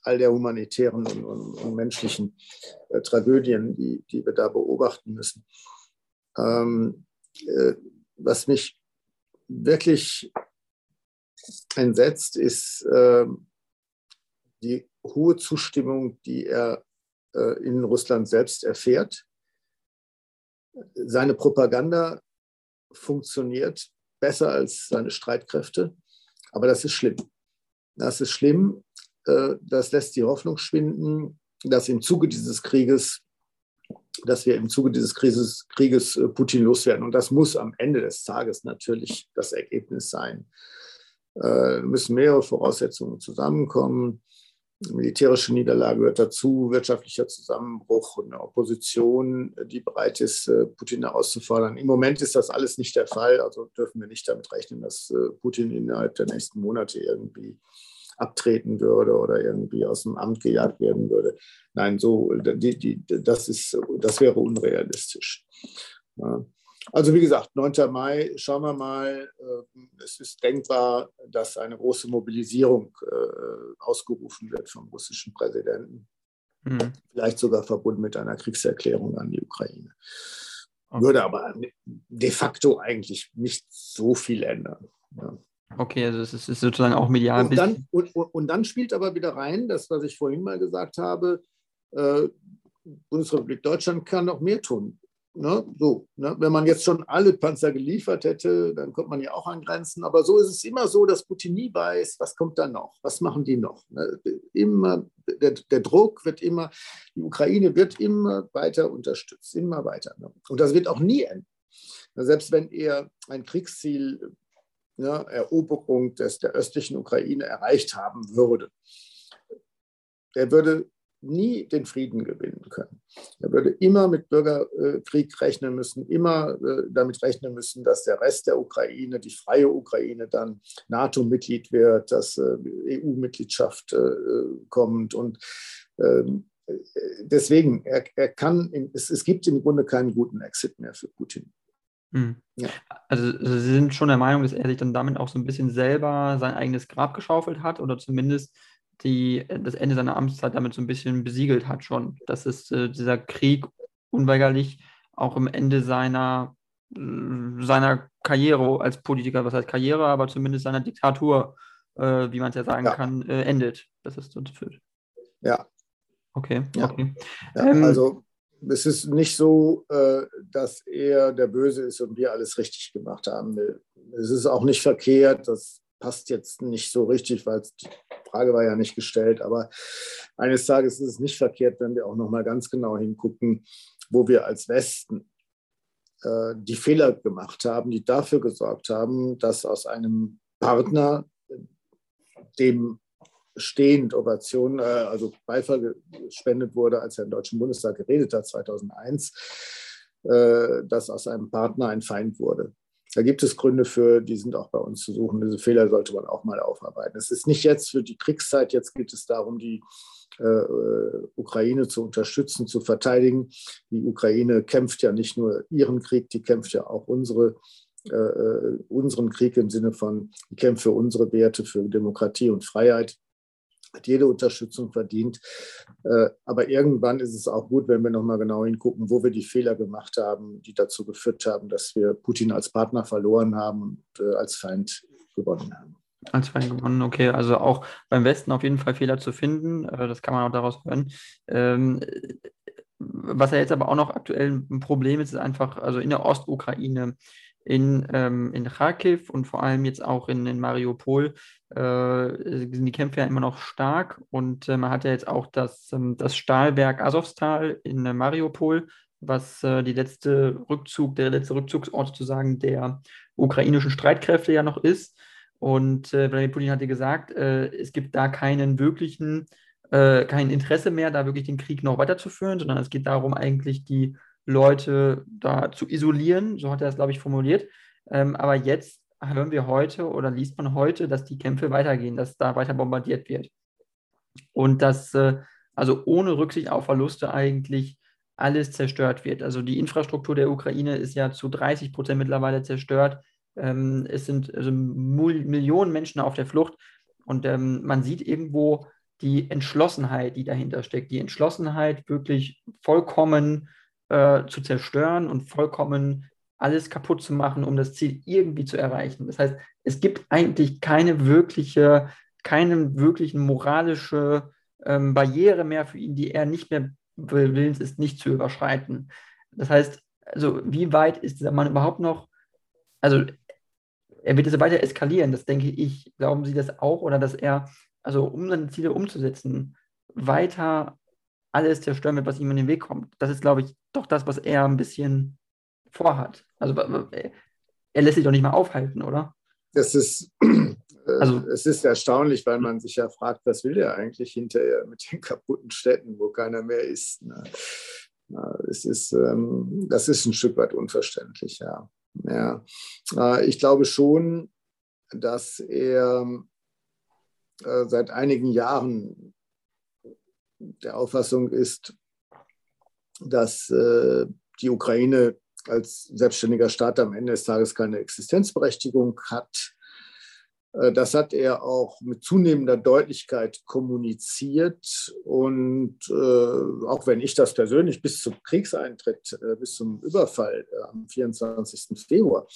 all der humanitären und, und, und menschlichen äh, Tragödien, die, die wir da beobachten müssen, ähm, äh, was mich wirklich entsetzt, ist äh, die hohe Zustimmung, die er äh, in Russland selbst erfährt. Seine Propaganda funktioniert besser als seine Streitkräfte, aber das ist schlimm. Das ist schlimm. Äh, das lässt die Hoffnung schwinden, dass im Zuge dieses Krieges dass wir im Zuge dieses Krieges, Krieges äh, Putin loswerden. Und das muss am Ende des Tages natürlich das Ergebnis sein. Äh, müssen mehrere Voraussetzungen zusammenkommen. Militärische Niederlage gehört dazu, wirtschaftlicher Zusammenbruch und eine Opposition, die bereit ist, äh, Putin herauszufordern. Im Moment ist das alles nicht der Fall, also dürfen wir nicht damit rechnen, dass äh, Putin innerhalb der nächsten Monate irgendwie abtreten würde oder irgendwie aus dem Amt gejagt werden würde. Nein, so, die, die, das, ist, das wäre unrealistisch. Ja. Also wie gesagt, 9. Mai, schauen wir mal, äh, es ist denkbar, dass eine große Mobilisierung äh, ausgerufen wird vom russischen Präsidenten. Mhm. Vielleicht sogar verbunden mit einer Kriegserklärung an die Ukraine. Okay. Würde aber de facto eigentlich nicht so viel ändern. Ja. Okay, also es ist sozusagen auch medial. Und dann, und, und dann, spielt aber wieder rein, das, was ich vorhin mal gesagt habe, äh, Bundesrepublik Deutschland kann noch mehr tun. Ne? So, ne? Wenn man jetzt schon alle Panzer geliefert hätte, dann kommt man ja auch an Grenzen. Aber so ist es immer so, dass Putin nie weiß, was kommt da noch, was machen die noch. Ne? Immer, der, der, Druck wird immer, die Ukraine wird immer weiter unterstützt, immer weiter. Ne? Und das wird auch nie enden. Selbst wenn er ein Kriegsziel ne, Eroberung des, der östlichen Ukraine erreicht haben würde. Er würde nie den Frieden gewinnen können. Er würde immer mit Bürgerkrieg rechnen müssen, immer äh, damit rechnen müssen, dass der Rest der Ukraine, die freie Ukraine, dann NATO-Mitglied wird, dass äh, EU-Mitgliedschaft äh, kommt. Und ähm, deswegen, er, er kann, es, es gibt im Grunde keinen guten Exit mehr für Putin. Mhm. Ja. Also Sie sind schon der Meinung, dass er sich dann damit auch so ein bisschen selber sein eigenes Grab geschaufelt hat oder zumindest die, das Ende seiner Amtszeit damit so ein bisschen besiegelt hat schon, dass es äh, dieser Krieg unweigerlich auch im Ende seiner, äh, seiner Karriere als Politiker, was heißt Karriere, aber zumindest seiner Diktatur, äh, wie man es ja sagen ja. kann, äh, endet. Das ist so führt. Ja. Okay, ja. okay. Ja, ähm, also es ist nicht so, äh, dass er der Böse ist und wir alles richtig gemacht haben. Es ist auch nicht verkehrt, das passt jetzt nicht so richtig, weil die Frage war ja nicht gestellt. Aber eines Tages ist es nicht verkehrt, wenn wir auch noch mal ganz genau hingucken, wo wir als Westen äh, die Fehler gemacht haben, die dafür gesorgt haben, dass aus einem Partner, dem stehend Ovation, äh, also Beifall gespendet wurde, als er im Deutschen Bundestag geredet hat, 2001, äh, dass aus einem Partner ein Feind wurde. Da gibt es Gründe für, die sind auch bei uns zu suchen. Diese Fehler sollte man auch mal aufarbeiten. Es ist nicht jetzt für die Kriegszeit, jetzt geht es darum, die äh, Ukraine zu unterstützen, zu verteidigen. Die Ukraine kämpft ja nicht nur ihren Krieg, die kämpft ja auch unsere äh, unseren Krieg im Sinne von, die kämpft für unsere Werte, für Demokratie und Freiheit hat jede Unterstützung verdient. Äh, aber irgendwann ist es auch gut, wenn wir nochmal genau hingucken, wo wir die Fehler gemacht haben, die dazu geführt haben, dass wir Putin als Partner verloren haben und äh, als Feind gewonnen haben. Als Feind gewonnen, okay. Also auch beim Westen auf jeden Fall Fehler zu finden. Äh, das kann man auch daraus hören. Ähm, was ja jetzt aber auch noch aktuell ein Problem ist, ist einfach, also in der Ostukraine, in, ähm, in Kharkiv und vor allem jetzt auch in, in Mariupol sind die Kämpfe ja immer noch stark und äh, man hat ja jetzt auch das, ähm, das Stahlwerk Asowstal in äh, Mariupol, was äh, die letzte Rückzug, der letzte Rückzugsort sozusagen der ukrainischen Streitkräfte ja noch ist. Und äh, Wladimir Putin hatte gesagt, äh, es gibt da keinen wirklichen, kein Interesse mehr, da wirklich den Krieg noch weiterzuführen, sondern es geht darum, eigentlich die Leute da zu isolieren, so hat er das, glaube ich, formuliert. Ähm, aber jetzt hören wir heute oder liest man heute, dass die Kämpfe weitergehen, dass da weiter bombardiert wird. Und dass äh, also ohne Rücksicht auf Verluste eigentlich alles zerstört wird. Also die Infrastruktur der Ukraine ist ja zu 30 Prozent mittlerweile zerstört. Ähm, es sind also Millionen Menschen auf der Flucht und ähm, man sieht irgendwo die Entschlossenheit, die dahinter steckt. Die Entschlossenheit, wirklich vollkommen äh, zu zerstören und vollkommen alles kaputt zu machen, um das Ziel irgendwie zu erreichen. Das heißt, es gibt eigentlich keine wirkliche, keine wirklichen moralische ähm, Barriere mehr für ihn, die er nicht mehr willens ist, nicht zu überschreiten. Das heißt, also wie weit ist dieser Mann überhaupt noch, also er wird es weiter eskalieren, das denke ich. Glauben Sie das auch oder dass er, also um seine Ziele umzusetzen, weiter alles zerstören wird, was ihm in den Weg kommt? Das ist, glaube ich, doch das, was er ein bisschen vorhat. Also er lässt sich doch nicht mal aufhalten, oder? Das ist, äh, also, es ist erstaunlich, weil man sich ja fragt, was will er eigentlich hinterher mit den kaputten Städten, wo keiner mehr ist. Ne? es ist, ähm, das ist ein Stück weit unverständlich, ja. ja. Äh, ich glaube schon, dass er äh, seit einigen Jahren der Auffassung ist, dass die Ukraine als selbstständiger Staat am Ende des Tages keine Existenzberechtigung hat. Äh, das hat er auch mit zunehmender Deutlichkeit kommuniziert. Und äh, auch wenn ich das persönlich bis zum Kriegseintritt, äh, bis zum Überfall äh, am 24. Februar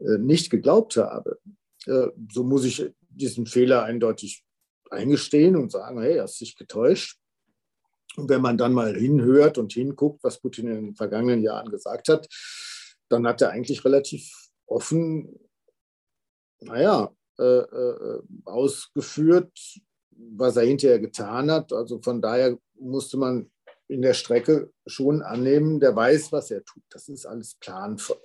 äh, nicht geglaubt habe, äh, so muss ich diesen Fehler eindeutig eingestehen und sagen, hey, hast dich getäuscht. Und wenn man dann mal hinhört und hinguckt, was Putin in den vergangenen Jahren gesagt hat, dann hat er eigentlich relativ offen, naja, äh, äh, ausgeführt, was er hinterher getan hat. Also von daher musste man in der Strecke schon annehmen, der weiß, was er tut. Das ist alles planvoll.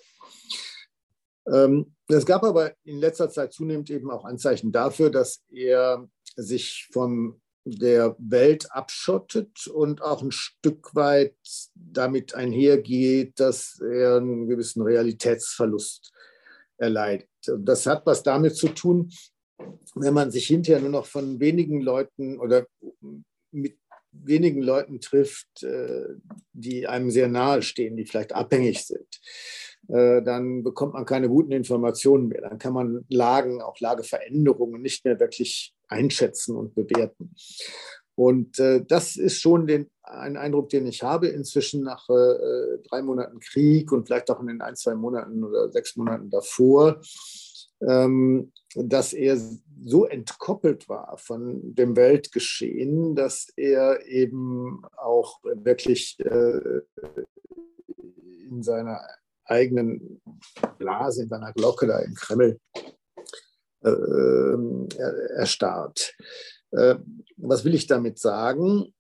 Ähm, es gab aber in letzter Zeit zunehmend eben auch Anzeichen dafür, dass er sich vom der Welt abschottet und auch ein Stück weit damit einhergeht, dass er einen gewissen Realitätsverlust erleidet. Das hat was damit zu tun, wenn man sich hinterher nur noch von wenigen Leuten oder mit wenigen Leuten trifft, äh, die einem sehr nahe stehen, die vielleicht abhängig sind, äh, dann bekommt man keine guten Informationen mehr. Dann kann man Lagen, auch Lageveränderungen nicht mehr wirklich einschätzen und bewerten. Und äh, das ist schon den, ein Eindruck, den ich habe inzwischen nach äh, drei Monaten Krieg und vielleicht auch in den ein, zwei Monaten oder sechs Monaten davor, ähm, dass er so entkoppelt war von dem Weltgeschehen, dass er eben auch wirklich äh, in seiner eigenen Blase, in seiner Glocke da im Kreml erstarrt. Äh, was will ich damit sagen?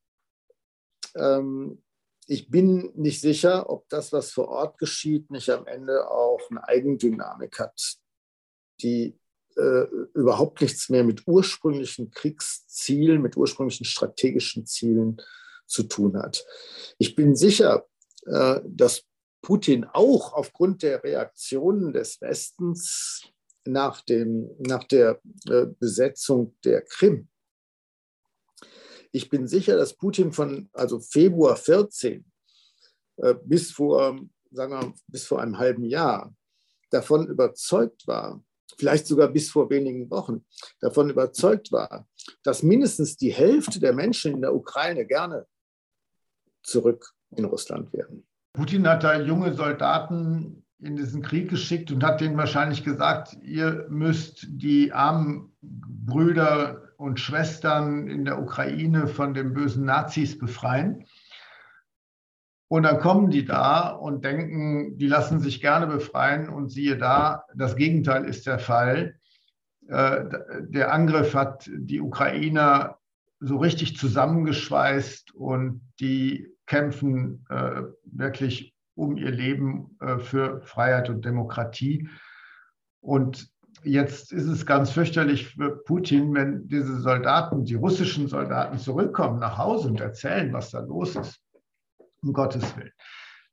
Ähm, ich bin nicht sicher, ob das, was vor Ort geschieht, nicht am Ende auch eine Eigendynamik hat, die äh, überhaupt nichts mehr mit ursprünglichen Kriegszielen, mit ursprünglichen strategischen Zielen zu tun hat. Ich bin sicher, äh, dass Putin auch aufgrund der Reaktionen des Westens nach, dem, nach der äh, Besetzung der Krim. Ich bin sicher, dass Putin von also Februar 14 äh, bis vor, sagen wir, bis vor einem halben Jahr davon überzeugt war, vielleicht sogar bis vor wenigen Wochen davon überzeugt war, dass mindestens die Hälfte der Menschen in der Ukraine gerne zurück in Russland wären. Putin hat da junge Soldaten in diesen Krieg geschickt und hat denen wahrscheinlich gesagt, ihr müsst die armen Brüder und Schwestern in der Ukraine von den bösen Nazis befreien. Und dann kommen die da und denken, die lassen sich gerne befreien und siehe da, das Gegenteil ist der Fall. Äh, der Angriff hat die Ukrainer so richtig zusammengeschweißt und die kämpfen äh, wirklich um ihr Leben äh, für Freiheit und Demokratie. Und jetzt ist es ganz fürchterlich für Putin, wenn diese Soldaten, die russischen Soldaten zurückkommen nach Hause und erzählen, was da los ist. Um Gottes Willen.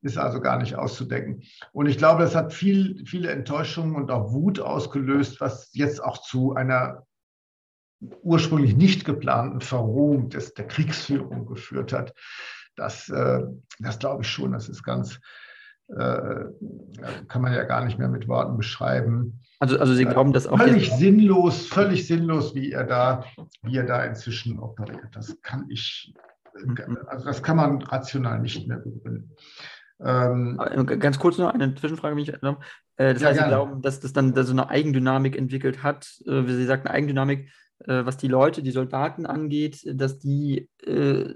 Ist also gar nicht auszudenken. Und ich glaube, es hat viel, viele Enttäuschungen und auch Wut ausgelöst, was jetzt auch zu einer ursprünglich nicht geplanten Verrohung des, der Kriegsführung geführt hat. Das, äh, das glaube ich schon, das ist ganz, äh, kann man ja gar nicht mehr mit Worten beschreiben. Also, also Sie glauben, dass auch. Völlig sinnlos, völlig sinnlos, wie er da, wie er da inzwischen operiert. Das kann ich, mhm. also das kann man rational nicht mehr begründen. Ähm, Ganz kurz noch eine Zwischenfrage, mich äh, Das ja, heißt, Sie glauben, dass das dann so eine Eigendynamik entwickelt hat, äh, wie Sie sagten, Eigendynamik, äh, was die Leute, die Soldaten angeht, dass die äh,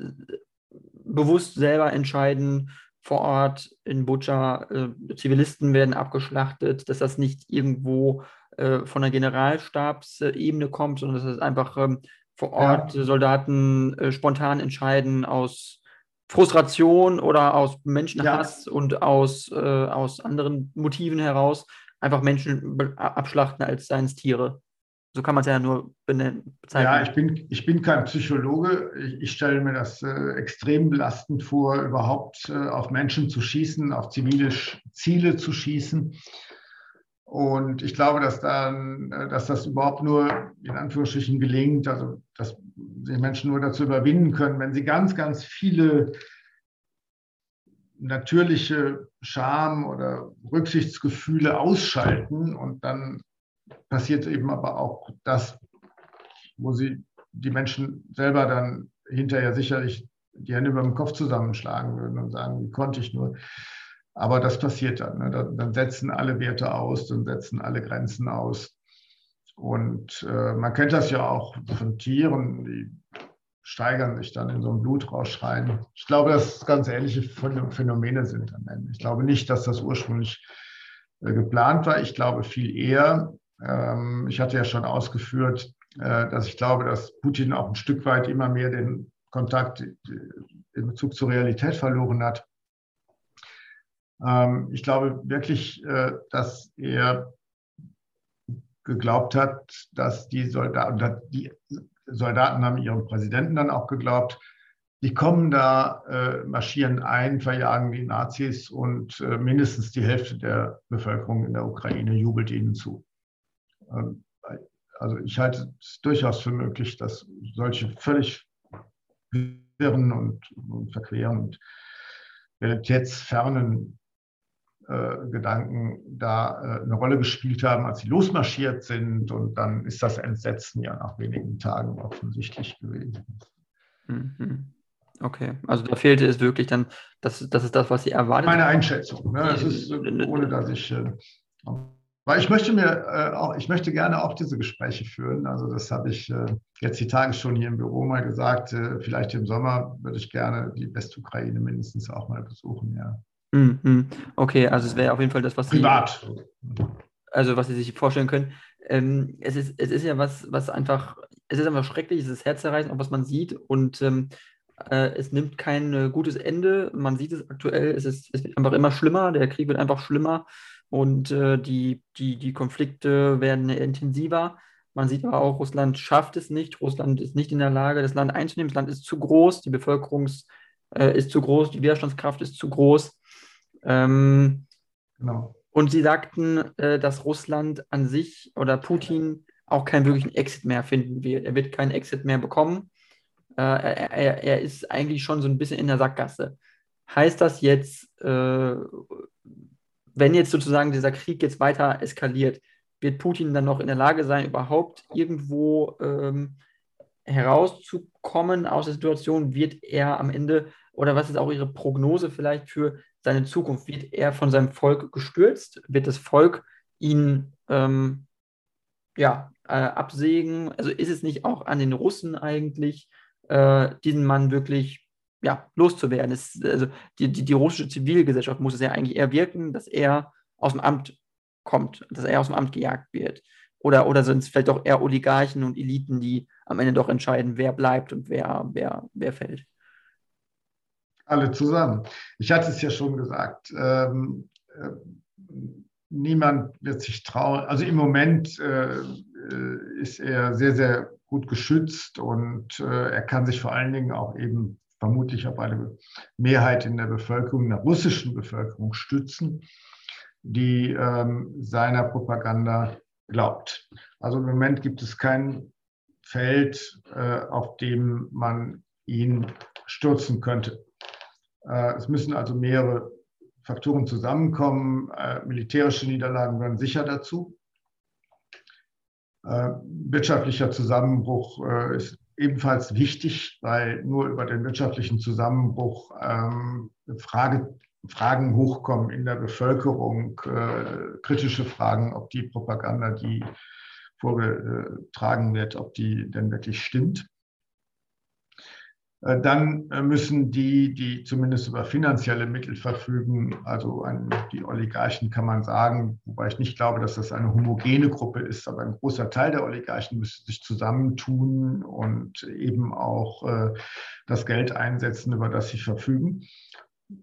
bewusst selber entscheiden, vor Ort in Butscha, äh, Zivilisten werden abgeschlachtet, dass das nicht irgendwo äh, von der Generalstabsebene kommt, sondern dass das einfach ähm, vor Ort ja. Soldaten äh, spontan entscheiden aus Frustration oder aus Menschenhass ja. und aus, äh, aus anderen Motiven heraus einfach Menschen abschlachten als seien es Tiere. So kann man es ja nur benennen. Bezeichnen. Ja, ich bin, ich bin kein Psychologe. Ich, ich stelle mir das äh, extrem belastend vor, überhaupt äh, auf Menschen zu schießen, auf zivile Ziele zu schießen. Und ich glaube, dass, dann, äh, dass das überhaupt nur in Anführungsstrichen gelingt, also dass sich Menschen nur dazu überwinden können, wenn sie ganz, ganz viele natürliche Scham oder Rücksichtsgefühle ausschalten und dann passiert eben aber auch das, wo sie die Menschen selber dann hinterher sicherlich die Hände über dem Kopf zusammenschlagen würden und sagen, wie konnte ich nur. Aber das passiert dann. Ne? Dann setzen alle Werte aus, dann setzen alle Grenzen aus. Und äh, man kennt das ja auch von Tieren, die steigern sich dann in so einem Blutrausch rein. Ich glaube, dass es ganz ähnliche Phänomene sind am Ende. Ich glaube nicht, dass das ursprünglich äh, geplant war. Ich glaube viel eher, ich hatte ja schon ausgeführt, äh, dass ich glaube, dass Putin auch ein Stück weit immer mehr den Kontakt äh, in Bezug zur Realität verloren hat. Ähm, ich glaube wirklich, äh, dass er geglaubt hat, dass die Soldaten, die Soldaten haben ihrem Präsidenten dann auch geglaubt, die kommen da, marschieren ein, verjagen die Nazis und mindestens die Hälfte der Bevölkerung in der Ukraine jubelt ihnen zu. Ähm, also ich halte es durchaus für möglich, dass solche völlig wirren und, und verqueren und realitätsfernen äh, Gedanken da äh, eine Rolle gespielt haben, als sie losmarschiert sind. Und dann ist das Entsetzen ja nach wenigen Tagen offensichtlich gewesen. Mhm. Okay, also da fehlte es wirklich dann, das, das ist das, was Sie erwartet Meine Einschätzung. Ne? Das ist, ohne dass ich äh, weil ich möchte mir äh, auch, ich möchte gerne auch diese Gespräche führen. Also das habe ich äh, jetzt die Tage schon hier im Büro mal gesagt. Äh, vielleicht im Sommer würde ich gerne die Westukraine mindestens auch mal besuchen, ja. Mhm. Okay, also es wäre auf jeden Fall das, was Privat. Sie, also was Sie sich vorstellen können. Ähm, es, ist, es ist ja was, was einfach, es ist einfach schrecklich, es ist herzerreißend, auch was man sieht und ähm, äh, es nimmt kein äh, gutes Ende. Man sieht es aktuell, es, ist, es wird einfach immer schlimmer, der Krieg wird einfach schlimmer und äh, die, die, die Konflikte werden intensiver. Man sieht aber auch, Russland schafft es nicht. Russland ist nicht in der Lage, das Land einzunehmen. Das Land ist zu groß, die Bevölkerung äh, ist zu groß, die Widerstandskraft ist zu groß. Ähm, genau. Und sie sagten, äh, dass Russland an sich oder Putin auch keinen wirklichen Exit mehr finden wird. Er wird keinen Exit mehr bekommen. Äh, er, er, er, ist eigentlich schon so ein bisschen in der Sackgasse. Heißt das jetzt, äh, wenn jetzt sozusagen dieser Krieg jetzt weiter eskaliert, wird Putin dann noch in der Lage sein, überhaupt irgendwo ähm, herauszukommen aus der Situation? Wird er am Ende, oder was ist auch Ihre Prognose vielleicht für seine Zukunft? Wird er von seinem Volk gestürzt? Wird das Volk ihn ähm, ja, äh, absägen? Also ist es nicht auch an den Russen eigentlich, äh, diesen Mann wirklich ja, loszuwerden. Es, also die, die, die russische Zivilgesellschaft muss es ja eigentlich eher wirken, dass er aus dem Amt kommt, dass er aus dem Amt gejagt wird. Oder, oder sind es vielleicht auch eher Oligarchen und Eliten, die am Ende doch entscheiden, wer bleibt und wer, wer, wer fällt? Alle zusammen. Ich hatte es ja schon gesagt. Ähm, äh, niemand wird sich trauen. Also im Moment äh, äh, ist er sehr, sehr gut geschützt und äh, er kann sich vor allen Dingen auch eben vermutlich auf eine Mehrheit in der Bevölkerung, in der russischen Bevölkerung stützen, die ähm, seiner Propaganda glaubt. Also im Moment gibt es kein Feld, äh, auf dem man ihn stürzen könnte. Äh, es müssen also mehrere Faktoren zusammenkommen. Äh, militärische Niederlagen gehören sicher dazu. Äh, wirtschaftlicher Zusammenbruch äh, ist ebenfalls wichtig, weil nur über den wirtschaftlichen Zusammenbruch ähm, Frage, Fragen hochkommen in der Bevölkerung, äh, kritische Fragen, ob die Propaganda, die vorgetragen wird, ob die denn wirklich stimmt. Äh, dann äh, müssen die, die zumindest über finanzielle Mittel verfügen, also an die Oligarchen kann man sagen, wobei ich nicht glaube, dass das eine homogene Gruppe ist, aber ein großer Teil der Oligarchen müsste sich zusammentun und eben auch äh, das Geld einsetzen, über das sie verfügen.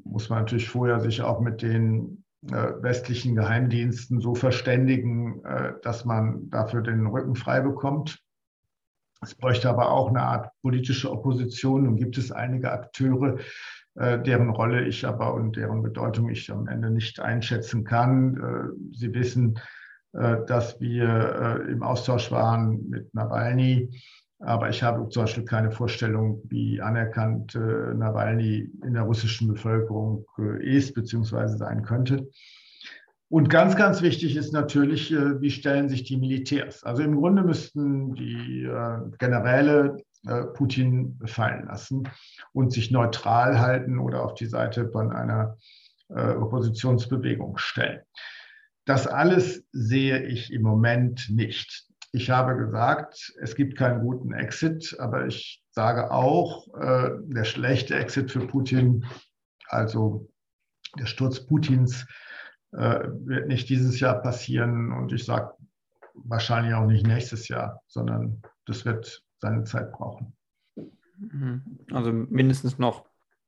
Muss man natürlich vorher sich auch mit den westlichen Geheimdiensten so verständigen, dass man dafür den Rücken frei bekommt. Es bräuchte aber auch eine Art politische Opposition. Und gibt es einige Akteure, äh, deren Rolle ich aber und deren Bedeutung ich am Ende nicht einschätzen kann. Äh, Sie wissen, äh, dass wir im Austausch waren mit Nawalny. Aber ich habe zum Beispiel keine Vorstellung, wie anerkannt Nawalny in der russischen Bevölkerung ist bzw. sein könnte. Und ganz, ganz wichtig ist natürlich, äh, wie stellen sich die Militärs. Also im Grunde müssten die äh, Generäle äh, Putin fallen lassen und sich neutral halten oder auf die Seite von einer Oppositionsbewegung stellen. Das alles sehe ich im Moment nicht. Ich habe gesagt, es gibt keinen guten Exit, aber ich sage auch, der schlechte Exit für Putin, also der Sturz Putins, äh, wird nicht dieses Jahr passieren und ich sage wahrscheinlich auch nicht nächstes Jahr, sondern das wird seine Zeit brauchen. Mhm. Also mindestens noch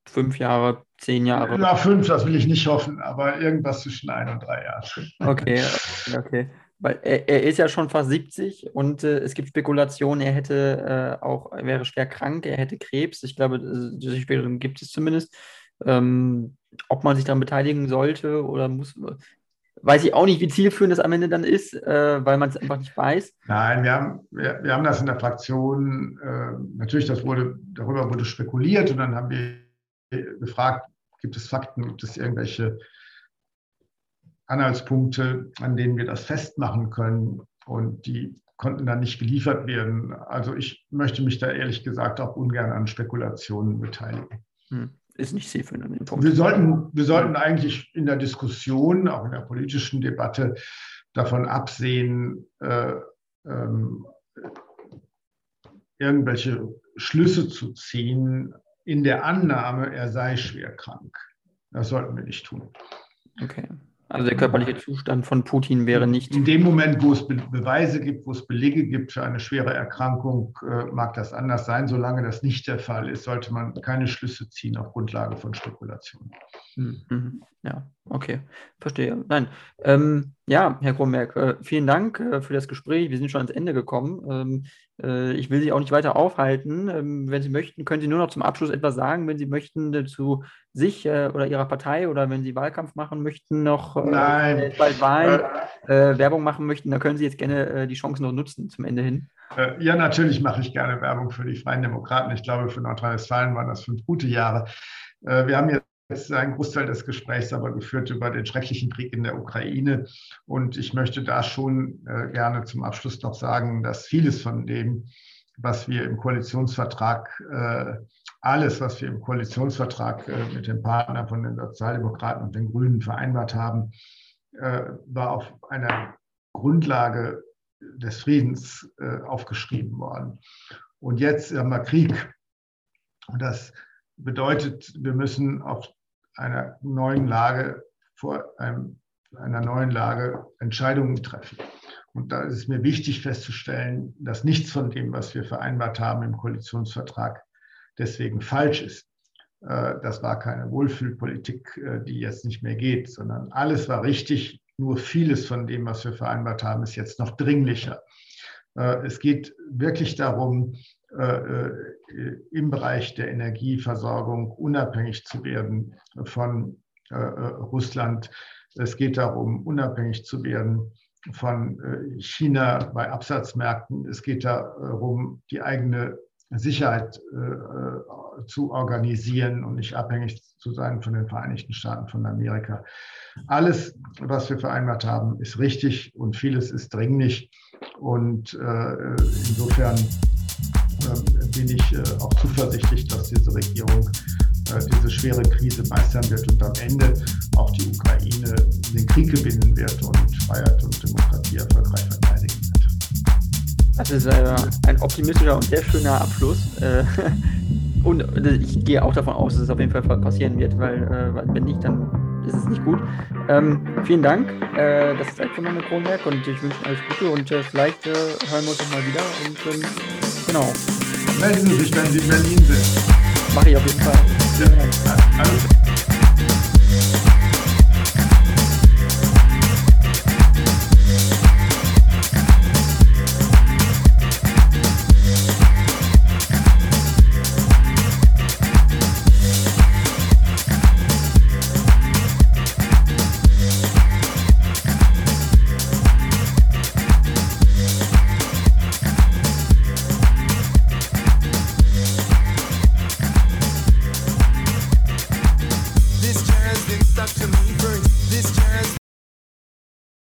fünf Jahre, zehn Jahre. Ja, fünf, das will ich nicht hoffen, aber irgendwas zwischen ein und drei Jahren. Okay, okay. Weil er, er ist ja schon fast 70 und äh, es gibt Spekulationen, er hätte äh, auch, er wäre schwer krank, er hätte Krebs. Ich glaube, diese Spekulationen gibt es zumindest. Ähm, ob man sich daran beteiligen sollte oder muss, weiß ich auch nicht, wie zielführend das am Ende dann ist, äh, weil man es einfach nicht weiß. Nein, wir haben, wir, wir haben das in der Fraktion, äh, natürlich, das wurde, darüber wurde spekuliert und dann haben wir gefragt, gibt es Fakten, gibt es irgendwelche Anhaltspunkte, an denen wir das festmachen können und die konnten dann nicht geliefert werden. Also ich möchte mich da ehrlich gesagt auch ungern an Spekulationen beteiligen. Hm ist nicht zielführend an dem Punkt. Wir sollten, wir sollten eigentlich in der Diskussion, auch in der politischen Debatte, davon absehen, äh, ähm, irgendwelche Schlüsse zu ziehen in der Annahme, er sei schwer krank. Das sollten wir nicht tun. Okay. Also der körperliche Zustand von Putin wäre nicht. In dem Moment, wo es Be Beweise gibt, wo es Belege gibt für eine schwere Erkrankung, äh, mag das anders sein. Solange das nicht der Fall ist, sollte man keine Schlüsse ziehen auf Grundlage von Spekulationen. Mhm. Ja, okay, verstehe. Nein, ähm, ja, Herr Kronberg, äh, vielen Dank äh, für das Gespräch. Wir sind schon ans Ende gekommen. Ähm, äh, ich will Sie auch nicht weiter aufhalten. Ähm, wenn Sie möchten, können Sie nur noch zum Abschluss etwas sagen, wenn Sie möchten äh, zu sich äh, oder Ihrer Partei oder wenn Sie Wahlkampf machen möchten, noch äh, Nein. bald Wahlen, Werbung machen möchten, dann können Sie jetzt gerne die Chance noch nutzen zum Ende hin. Ja, natürlich mache ich gerne Werbung für die Freien Demokraten. Ich glaube, für Nordrhein-Westfalen waren das fünf gute Jahre. Wir haben jetzt ist ein Großteil des Gesprächs aber geführt über den schrecklichen Krieg in der Ukraine. Und ich möchte da schon äh, gerne zum Abschluss noch sagen, dass vieles von dem, was wir im Koalitionsvertrag, äh, alles, was wir im Koalitionsvertrag äh, mit den Partnern von den Sozialdemokraten und den Grünen vereinbart haben, äh, war auf einer Grundlage des Friedens äh, aufgeschrieben worden. Und jetzt haben wir Krieg. Und das bedeutet, wir müssen auf einer neuen Lage, vor einem, einer neuen Lage Entscheidungen treffen. Und da ist es mir wichtig festzustellen, dass nichts von dem, was wir vereinbart haben im Koalitionsvertrag, deswegen falsch ist. Äh, das war keine Wohlfühlpolitik, äh, die jetzt nicht mehr geht, sondern alles war richtig. Nur vieles von dem, was wir vereinbart haben, ist jetzt noch dringlicher. Äh, es geht wirklich darum, im Bereich der Energieversorgung unabhängig zu werden von Russland. Es geht darum, unabhängig zu werden von China bei Absatzmärkten. Es geht darum, die eigene Sicherheit äh, zu organisieren und nicht abhängig zu sein von den Vereinigten Staaten von Amerika. Alles, was wir vereinbart haben, ist richtig und vieles ist dringlich. Und äh, insofern äh, bin ich äh, auch zuversichtlich, dass diese Regierung äh, diese schwere Krise meistern wird und am Ende auch die Ukraine den Krieg gewinnen wird und Freiheit und Demokratie erfolgreich verteidigen wird. Das ist äh, ein optimistischer und sehr schöner Abschluss. Und ich gehe auch davon aus, dass es auf jeden Fall passieren wird, weil, wenn nicht, dann ist es nicht gut. Ähm, vielen Dank. Das ist von Herrn Kronberg und ich wünsche alles Gute und vielleicht hören wir uns nochmal wieder. Und ähm, genau. Melden Sie sich, wenn Sie in Berlin sind. Mache ich auf jeden Fall. Ja, alles.